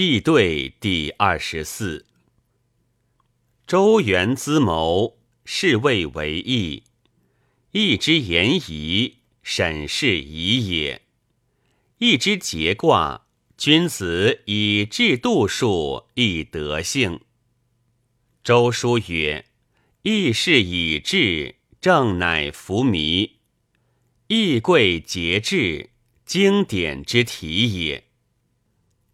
议对第二十四。周原资谋，是谓为义。义之言宜，审是宜也。义之节卦，君子以制度数，以德性。周书曰：“义事以治，正乃服靡。义贵节制，经典之体也。”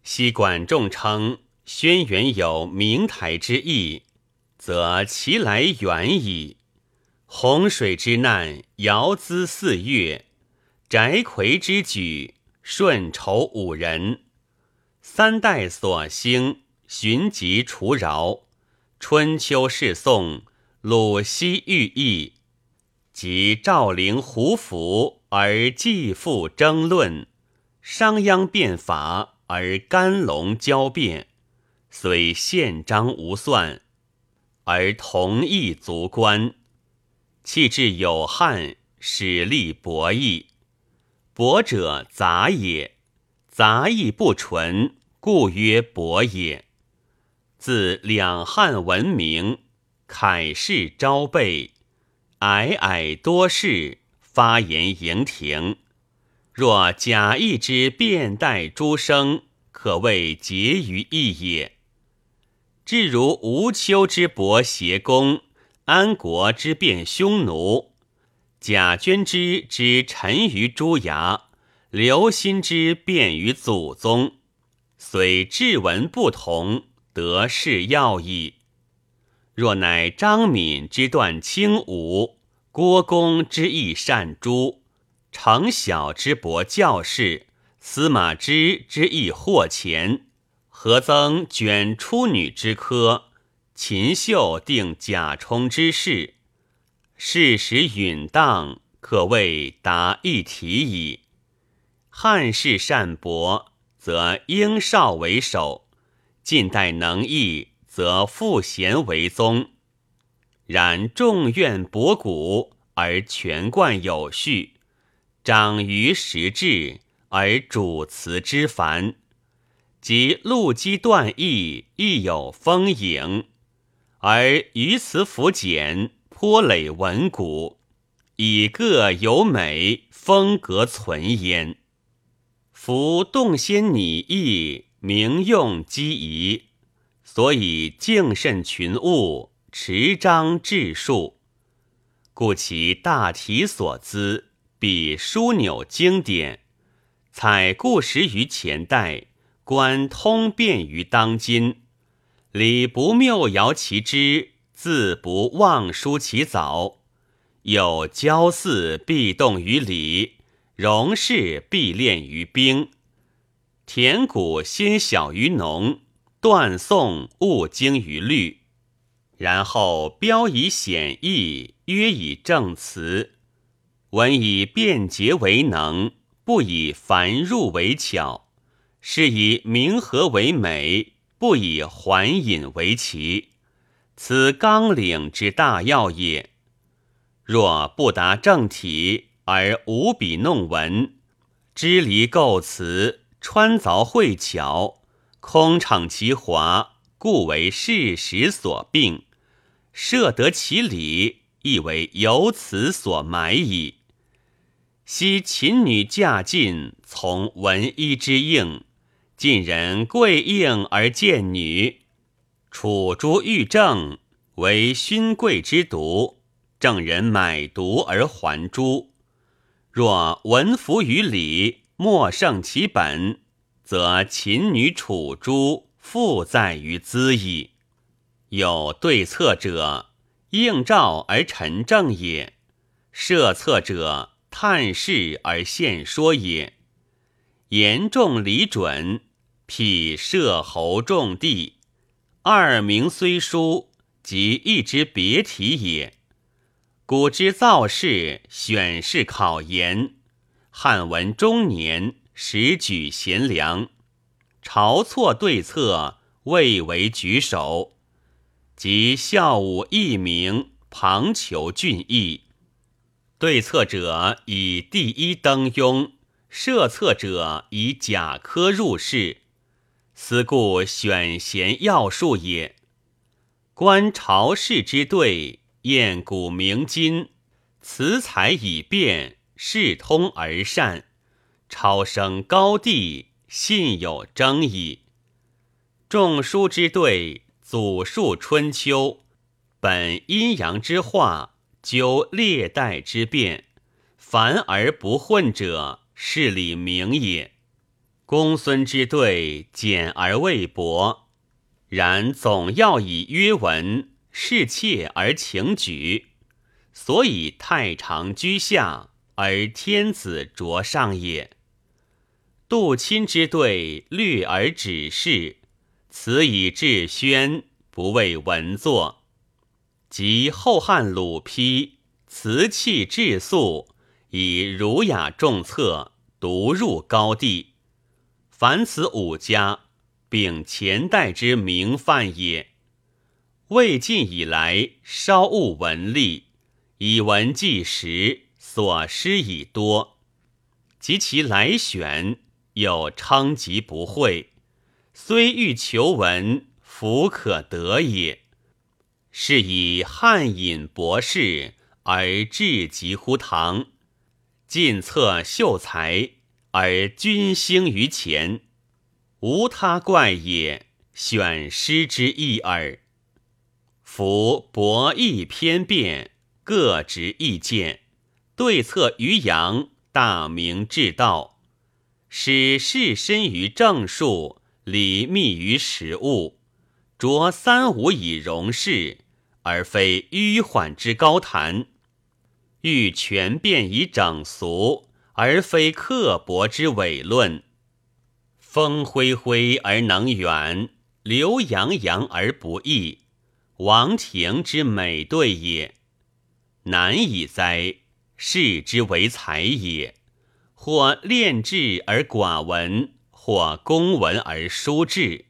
昔管仲称轩辕有明台之意，则其来远矣。洪水之难，遥咨四月；翟魁之举，顺仇五人。三代所兴，寻疾除饶。春秋世宋，鲁西寓意，及赵灵胡服而继父争论，商鞅变法。而甘龙交变，虽宪章无算，而同义足观。气质有汉，使力博弈。博者杂也，杂亦不纯，故曰博也。自两汉闻名，凯世昭备，皑皑多事，发言盈庭。若假意之变代诸生，可谓结于义也。至如吴丘之博邪公，安国之变匈奴，贾捐之之臣于朱牙，刘歆之变于祖宗，虽志文不同，得是要义。若乃张敏之断轻武，郭公之易善诛。程晓之博教士，司马之之意获钱，何曾卷出女之科？秦秀定贾充之事，事实允当，可谓达一体矣。汉室善博，则英少为首；近代能义，则富贤为宗。然众怨博古，而权冠有序。长于实质，而主辞之繁；即陆基断义，亦有丰盈，而于辞弗简，颇累文古，以各有美，风格存焉。夫动先拟意，名用机宜，所以敬慎群物，持章治术，故其大体所资。比枢纽经典，采故时于前代，观通变于当今。礼不谬谣其之，字不忘书其早。有交祀必动于礼，容事必练于兵。田谷心小于农，断送勿精于律。然后标以显义，约以正辞。文以便捷为能，不以繁入为巧；是以明和为美，不以环隐为奇。此纲领之大要也。若不达正体，而无笔弄文，支离构词，穿凿会巧，空场其华，故为事实所并；设得其理，亦为由此所埋矣。昔秦女嫁晋，从文医之应；晋人贵应而见女。楚诸欲正，为勋贵之独；正人买独而还诸。若文服于礼，莫胜其本，则秦女楚诸复在于兹矣。有对策者，应召而陈正也；设策者。探视而现说也，言重理准，辟摄侯重地，二名虽殊，即一之别体也。古之造事，选士考研，汉文中年，时举贤良，朝错对策，未为举手，即孝武义明，旁求俊逸。对策者以第一登庸，设策者以甲科入仕，思故选贤要术也。观朝事之对，验古明今，辞采以变，事通而善，超升高地，信有争矣。众书之对，祖述春秋，本阴阳之化，究列代之变，凡而不混者，是理明也。公孙之对，简而未博，然总要以约文，视切而情举，所以太常居下，而天子着上也。杜钦之对，略而止事，此以致宣，不为文作；及后汉鲁丕，辞气质素，以儒雅重策，独入高地。凡此五家，秉前代之名范也。魏晋以来，稍务文吏，以文记实，所失已多。及其来选，又称疾不讳，虽欲求文，弗可得也。是以汉隐博士，而至极乎唐；晋策秀才。而君兴于前，无他怪也。选师之意耳。夫博弈偏辩，各执意见，对策于阳，大明治道，使士身于正数，礼密于实物，着三五以容事，而非迂缓之高谈；欲权变以整俗。而非刻薄之伪论，风恢恢而能远，流洋洋而不溢，王庭之美对也。难以哉！视之为才也，或练志而寡文，或公文而疏志。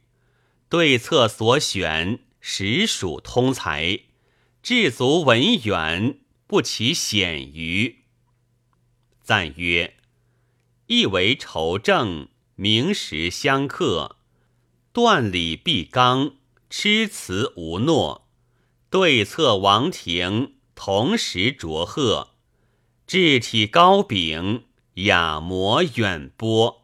对策所选，实属通才，至足文远，不其显于。赞曰：“亦为仇正，名实相克，断理必刚，痴辞无诺。对策王庭，同时卓赫，志体高秉，雅模远播。”